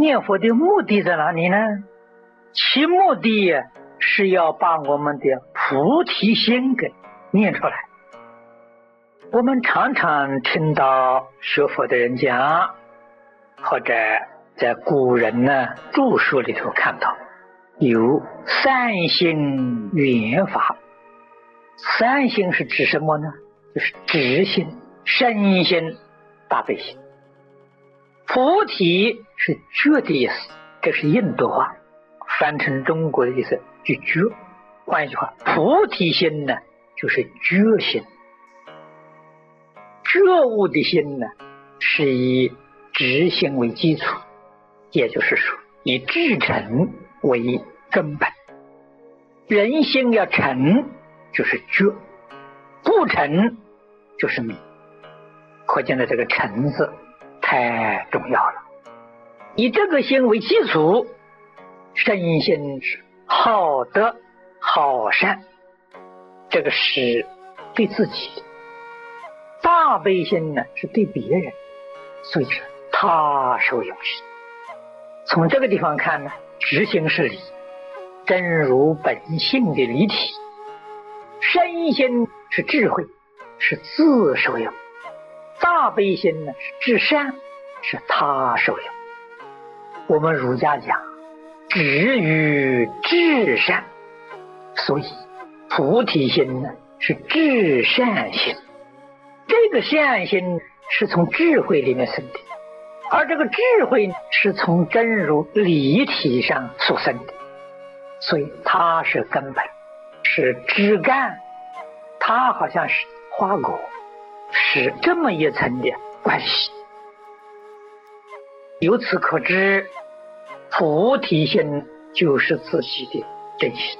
念佛的目的在哪里呢？其目的是要把我们的菩提心给念出来。我们常常听到学佛的人讲，或者在古人呢著书里头看到，有三心缘法。三心是指什么呢？就是直心、身心、大悲心。菩提是觉的意思，这是印度话，翻成中国的意思就觉。换一句话，菩提心呢，就是觉心。觉悟的心呢，是以直心为基础，也就是说，以至诚为根本。人心要诚，就是觉；不诚，就是迷。可见的这个诚字太重要了。以这个心为基础，身心是好德好善，这个是对自己。大悲心呢，是对别人，所以说他受有失。从这个地方看呢，执行是理，真如本性的离体；身心是智慧，是自受用；大悲心呢是至善，是他受用。我们儒家讲，止于至善，所以菩提心呢是至善心。这个善心是从智慧里面生的，而这个智慧是从真如理体上所生的，所以它是根本，是枝干，它好像是花果，是这么一层的关系。由此可知，菩提心就是自己的真心，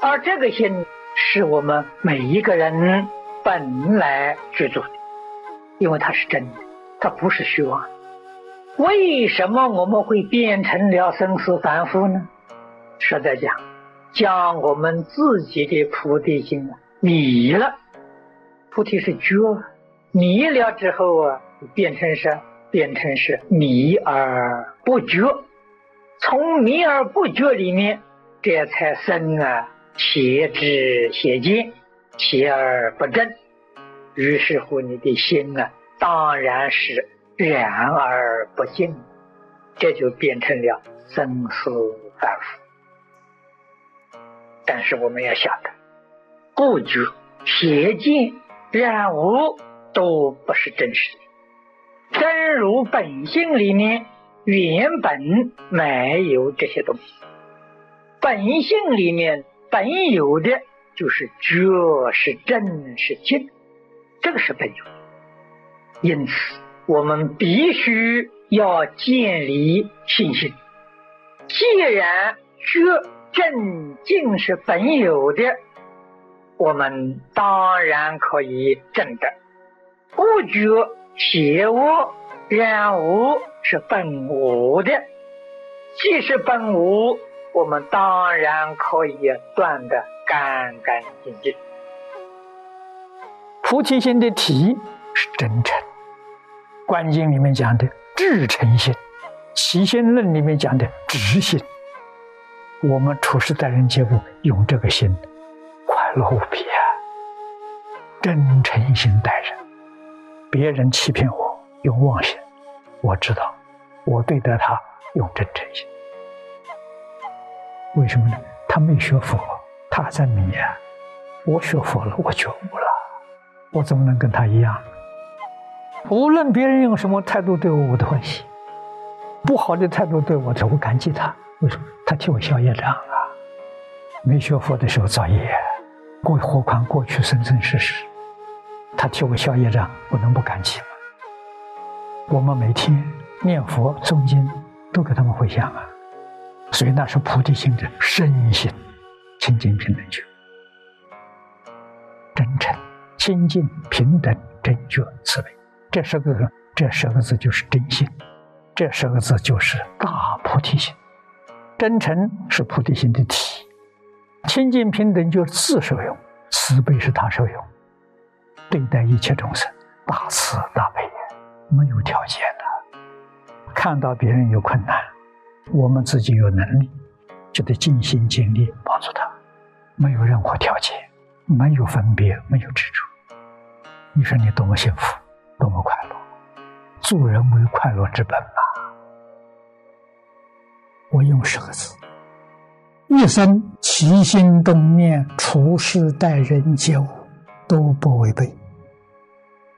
而这个心是我们每一个人。本来制作的，因为它是真的，它不是虚妄。为什么我们会变成了生死反复呢？实在讲，将我们自己的菩提心迷了。菩提是觉，迷了之后啊，变成是变成是迷而不觉。从迷而不觉里面，这才生啊邪知邪见。邪而不正，于是乎你的心啊，当然是然而不净，这就变成了生死反复。但是我们要晓得，不觉、邪见、染污都不是真实的。真如本性里面原本没有这些东西，本性里面本有的。就是觉是真是净，这个是本有。因此，我们必须要建立信心。既然觉真净是本有的，我们当然可以证得。不觉邪恶染污是本无的，既是本无，我们当然可以断的。干干净净，菩提心的体是真诚。观经里面讲的至诚心，齐心论里面讲的直心。我们处事待人接物用这个心，快乐无比啊！真诚心待人，别人欺骗我用妄心，我知道我对待他用真诚心。为什么呢？他没学佛。他在迷啊！我学佛了，我觉悟了，我怎么能跟他一样？无论别人用什么态度对我，我都欢喜。不好的态度对我，我感激他。为什么？他替我消业障啊！没学佛的时候造业，过何况过去生生世世，他替我消业障，我能不感激吗？我们每天念佛诵经，都给他们回向啊！所以那是菩提心的身心。清净平等觉，真诚、清净、平等、正觉、慈悲，这十个，这十个字就是真心，这十个字就是大菩提心。真诚是菩提心的体，清净平等就是自受用，慈悲是他受用。对待一切众生，大慈大悲，没有条件的。看到别人有困难，我们自己有能力，就得尽心尽力帮助他，没有任何条件，没有分别，没有执着。你说你多么幸福，多么快乐！助人为快乐之本吧。我用十个字：一生起心动念、处事待人接物都不违背。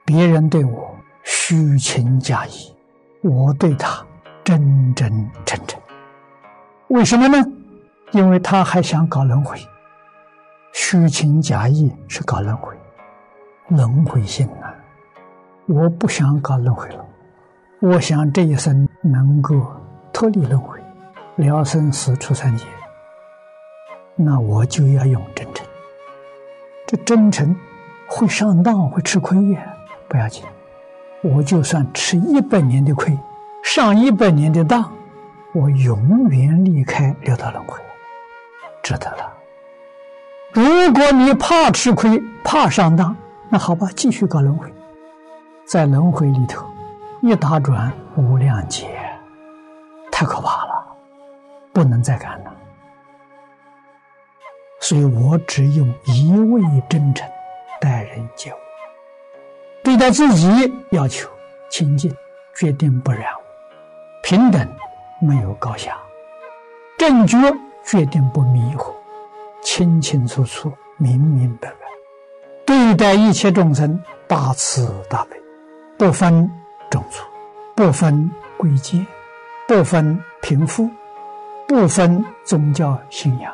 别人对我虚情假意，我对他真真诚诚。为什么呢？因为他还想搞轮回。虚情假意是搞轮回，轮回心啊！我不想搞轮回了，我想这一生能够脱离轮回，了生死出三界。那我就要用真诚。这真诚会上当，会吃亏呀。不要紧，我就算吃一百年的亏，上一百年的当，我永远离开六道轮回，值得了。如果你怕吃亏、怕上当，那好吧，继续搞轮回，在轮回里头一打转无量劫，太可怕了，不能再干了。所以我只用一味真诚待人接物。对待自己要求清净，决定不染污；平等，没有高下；正觉，决定不迷惑；清清楚楚，明明白白。对待一切众生，大慈大悲，不分种族，不分贵贱，不分贫富，不分宗教信仰，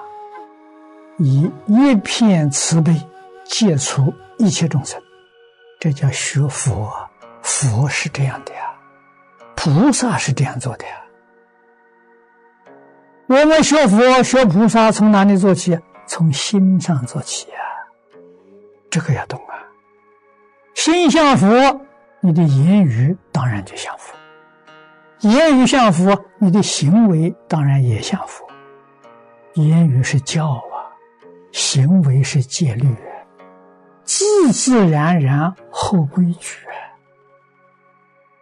以一片慈悲接触一切众生。这叫学佛，佛是这样的呀，菩萨是这样做的呀。我们学佛学菩萨从哪里做起？从心上做起呀，这个要懂啊。心向佛，你的言语当然就像佛；言语像佛，你的行为当然也像佛。言语是教啊，行为是戒律。自自然然后规矩，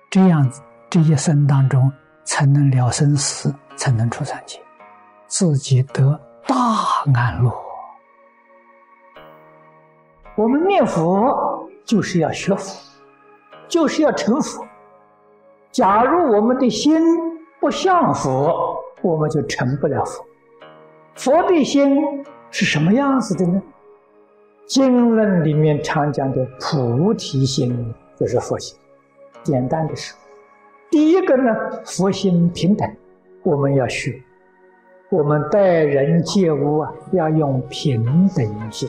这样子这一生当中才能了生死，才能出三界，自己得大安乐。我们念佛就是要学佛，就是要成佛。假如我们的心不像佛，我们就成不了佛。佛的心是什么样子的呢？经论里面常讲的菩提心就是佛心。简单的说，第一个呢，佛心平等，我们要学，我们待人接物啊，要用平等心。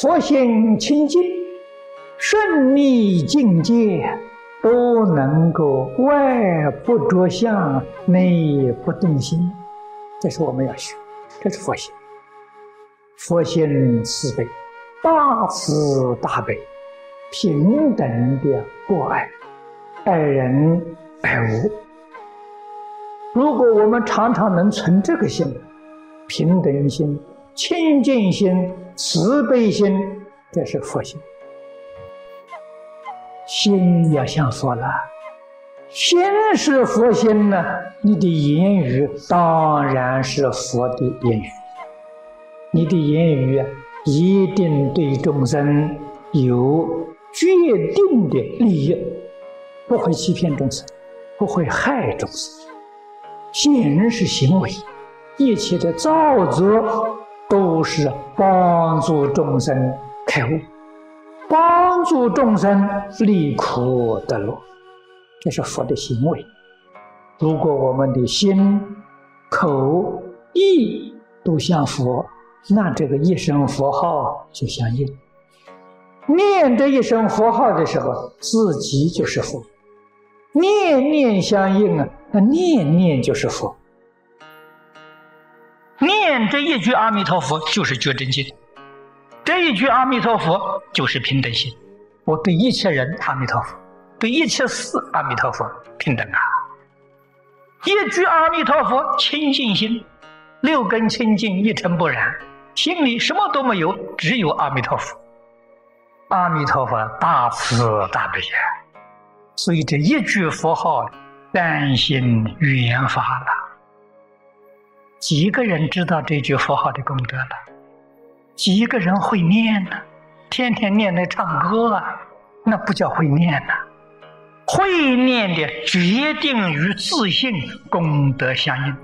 佛心清净，顺利境界都能够外不着相，内不动心，这是我们要学，这是佛心。佛心慈悲，大慈大悲，平等的博爱，爱人爱物。如果我们常常能存这个心，平等心、清净心、慈悲心，这是佛心。心要像说了，心是佛心呢，你的言语当然是佛的言语。你的言语一定对众生有决定的利益，不会欺骗众生，不会害众生。行是行为，一切的造作都是帮助众生开悟，帮助众生离苦得乐，这是佛的行为。如果我们的心、口、意都像佛。那这个一声佛号就相应，念这一声佛号的时候，自己就是佛，念念相应啊，那念念就是佛，念这一句阿弥陀佛就是觉真经，这一句阿弥陀佛就是平等心，我对一切人阿弥陀佛，对一切事阿弥陀佛平等啊，一句阿弥陀佛清净心，六根清净一尘不染。心里什么都没有，只有阿弥陀佛。阿弥陀佛大慈大悲呀，所以这一句佛号担心缘法了。几个人知道这句佛号的功德了？几个人会念呢？天天念来唱歌啊，那不叫会念呐。会念的决定与自信功德相应。